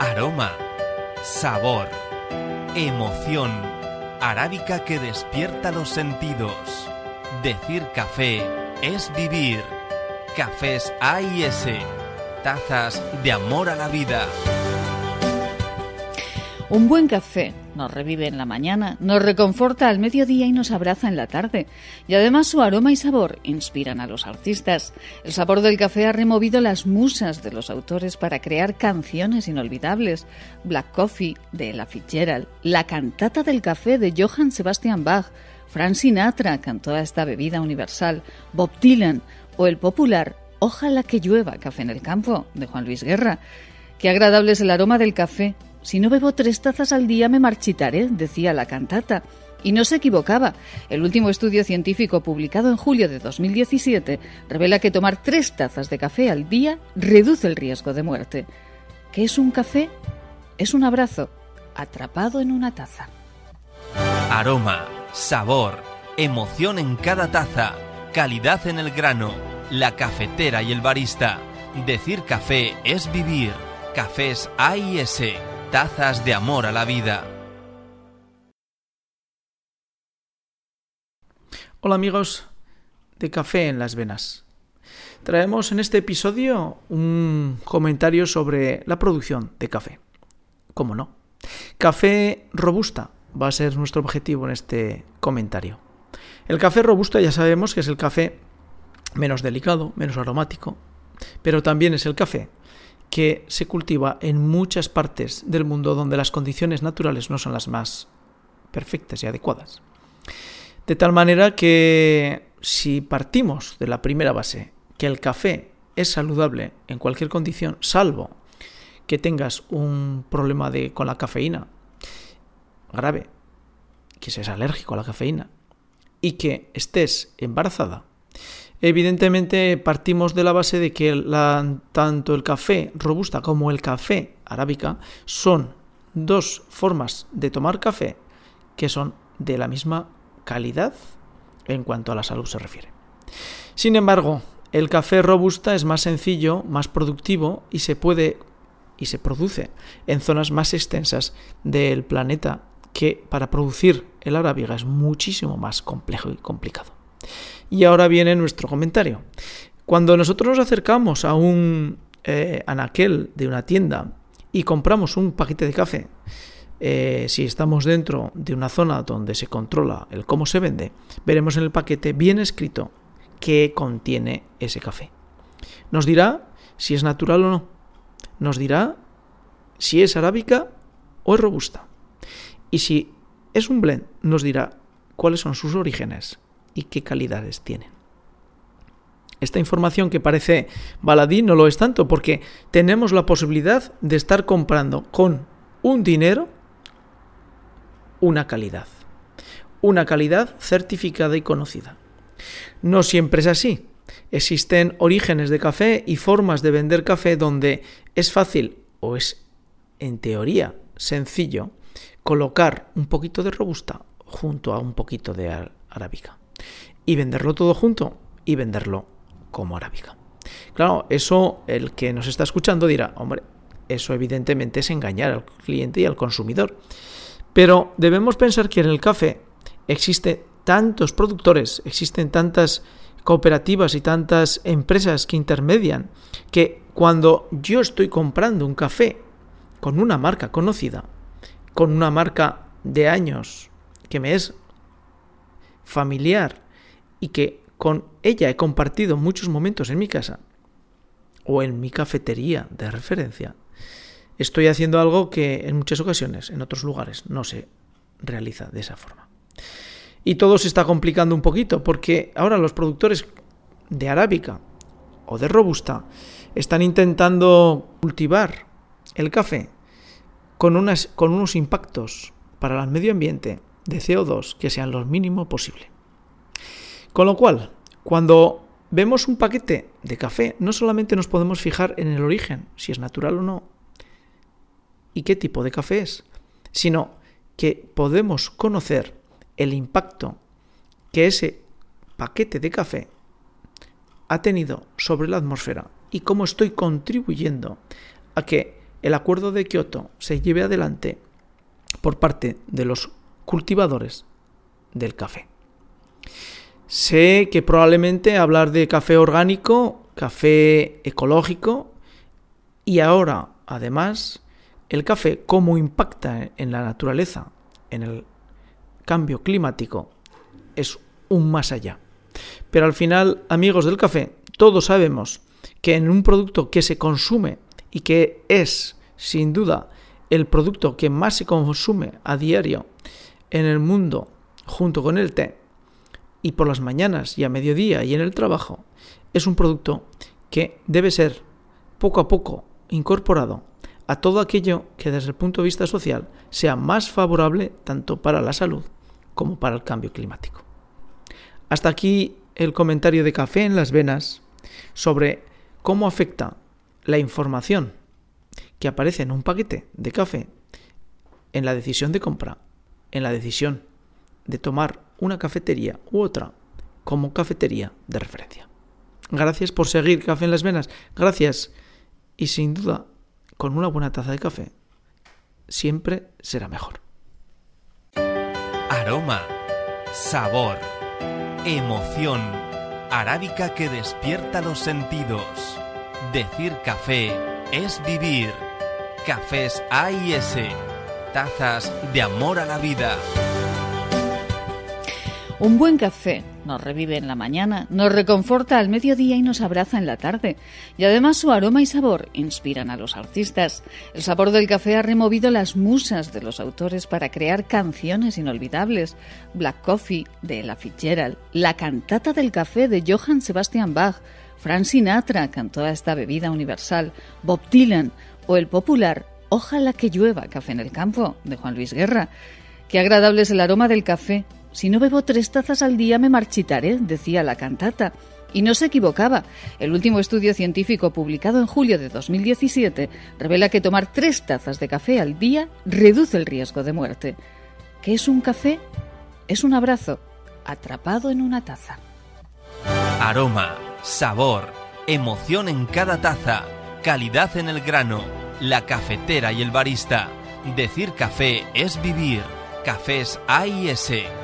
Aroma, sabor, emoción, arábica que despierta los sentidos. Decir café es vivir. Cafés A y S, tazas de amor a la vida. Un buen café nos revive en la mañana, nos reconforta al mediodía y nos abraza en la tarde. Y además su aroma y sabor inspiran a los artistas. El sabor del café ha removido las musas de los autores para crear canciones inolvidables. Black Coffee de Ella Fitzgerald, La cantata del café de Johann Sebastian Bach, Frank Sinatra cantó esta bebida universal, Bob Dylan o el popular Ojalá que llueva café en el campo de Juan Luis Guerra. Qué agradable es el aroma del café si no bebo tres tazas al día me marchitaré, decía la cantata. Y no se equivocaba. El último estudio científico publicado en julio de 2017 revela que tomar tres tazas de café al día reduce el riesgo de muerte. ¿Qué es un café? Es un abrazo atrapado en una taza. Aroma, sabor, emoción en cada taza, calidad en el grano, la cafetera y el barista. Decir café es vivir. Cafés A y S. Tazas de amor a la vida. Hola amigos de Café en las Venas. Traemos en este episodio un comentario sobre la producción de café. ¿Cómo no? Café robusta va a ser nuestro objetivo en este comentario. El café robusta ya sabemos que es el café menos delicado, menos aromático, pero también es el café que se cultiva en muchas partes del mundo donde las condiciones naturales no son las más perfectas y adecuadas. De tal manera que si partimos de la primera base, que el café es saludable en cualquier condición, salvo que tengas un problema de, con la cafeína grave, que seas alérgico a la cafeína y que estés embarazada, Evidentemente partimos de la base de que tanto el café robusta como el café arábica son dos formas de tomar café que son de la misma calidad en cuanto a la salud se refiere. Sin embargo, el café robusta es más sencillo, más productivo y se puede y se produce en zonas más extensas del planeta que para producir el arábiga es muchísimo más complejo y complicado. Y ahora viene nuestro comentario. Cuando nosotros nos acercamos a un eh, anaquel de una tienda y compramos un paquete de café, eh, si estamos dentro de una zona donde se controla el cómo se vende, veremos en el paquete bien escrito qué contiene ese café. Nos dirá si es natural o no. Nos dirá si es arábica o es robusta. Y si es un blend, nos dirá cuáles son sus orígenes y qué calidades tienen. Esta información que parece baladí no lo es tanto porque tenemos la posibilidad de estar comprando con un dinero una calidad. Una calidad certificada y conocida. No siempre es así. Existen orígenes de café y formas de vender café donde es fácil o es en teoría sencillo colocar un poquito de robusta junto a un poquito de arábica y venderlo todo junto y venderlo como arábica. Claro, eso el que nos está escuchando dirá, hombre, eso evidentemente es engañar al cliente y al consumidor. Pero debemos pensar que en el café existen tantos productores, existen tantas cooperativas y tantas empresas que intermedian, que cuando yo estoy comprando un café con una marca conocida, con una marca de años que me es familiar y que con ella he compartido muchos momentos en mi casa o en mi cafetería de referencia, estoy haciendo algo que en muchas ocasiones, en otros lugares, no se realiza de esa forma. Y todo se está complicando un poquito porque ahora los productores de arábica o de robusta están intentando cultivar el café con, unos impactos para el medio ambiente de CO2 que sean lo mínimo posible. Con lo cual, cuando vemos un paquete de café, no solamente nos podemos fijar en el origen, si es natural o no, y qué tipo de café es, sino que podemos conocer el impacto que ese paquete de café ha tenido sobre la atmósfera y cómo estoy contribuyendo a que el acuerdo de Kioto se lleve adelante por parte de los cultivadores del café. Sé que probablemente hablar de café orgánico, café ecológico y ahora, además, el café cómo impacta en la naturaleza, en el cambio climático, es un más allá. Pero al final, amigos del café, todos sabemos que en un producto que se consume y que es, sin duda, el producto que más se consume a diario en el mundo junto con el té, y por las mañanas y a mediodía y en el trabajo, es un producto que debe ser poco a poco incorporado a todo aquello que desde el punto de vista social sea más favorable tanto para la salud como para el cambio climático. Hasta aquí el comentario de Café en las Venas sobre cómo afecta la información que aparece en un paquete de café en la decisión de compra, en la decisión de tomar una cafetería u otra como cafetería de referencia. Gracias por seguir Café en las Venas, gracias y sin duda con una buena taza de café, siempre será mejor. Aroma, sabor, emoción, arábica que despierta los sentidos. Decir café es vivir. Cafés A y S, tazas de amor a la vida. Un buen café nos revive en la mañana, nos reconforta al mediodía y nos abraza en la tarde. Y además su aroma y sabor inspiran a los artistas. El sabor del café ha removido las musas de los autores para crear canciones inolvidables. Black Coffee de Ella Fitzgerald, La cantata del café de Johann Sebastian Bach, Frank Sinatra cantó esta bebida universal, Bob Dylan o el popular Ojalá que llueva café en el campo de Juan Luis Guerra. Qué agradable es el aroma del café si no bebo tres tazas al día me marchitaré, decía la cantata. Y no se equivocaba. El último estudio científico publicado en julio de 2017 revela que tomar tres tazas de café al día reduce el riesgo de muerte. ¿Qué es un café? Es un abrazo atrapado en una taza. Aroma, sabor, emoción en cada taza, calidad en el grano, la cafetera y el barista. Decir café es vivir. Cafés A y S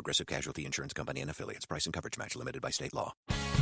Progressive Casualty Insurance Company and affiliates. Price and coverage match limited by state law.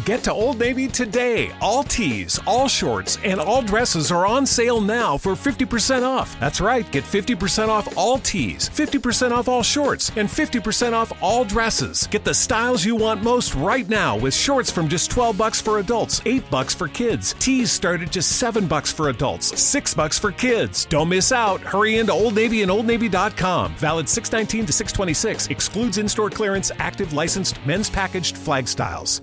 Get to Old Navy today. All tees, all shorts, and all dresses are on sale now for 50% off. That's right, get 50% off all tees, 50% off all shorts, and 50% off all dresses. Get the styles you want most right now with shorts from just 12 bucks for adults, 8 bucks for kids. Tees start at just 7 bucks for adults, 6 bucks for kids. Don't miss out. Hurry into Old Navy and OldNavy.com. Valid 619 to 626. Excludes in-store clearance, active licensed men's packaged flag styles.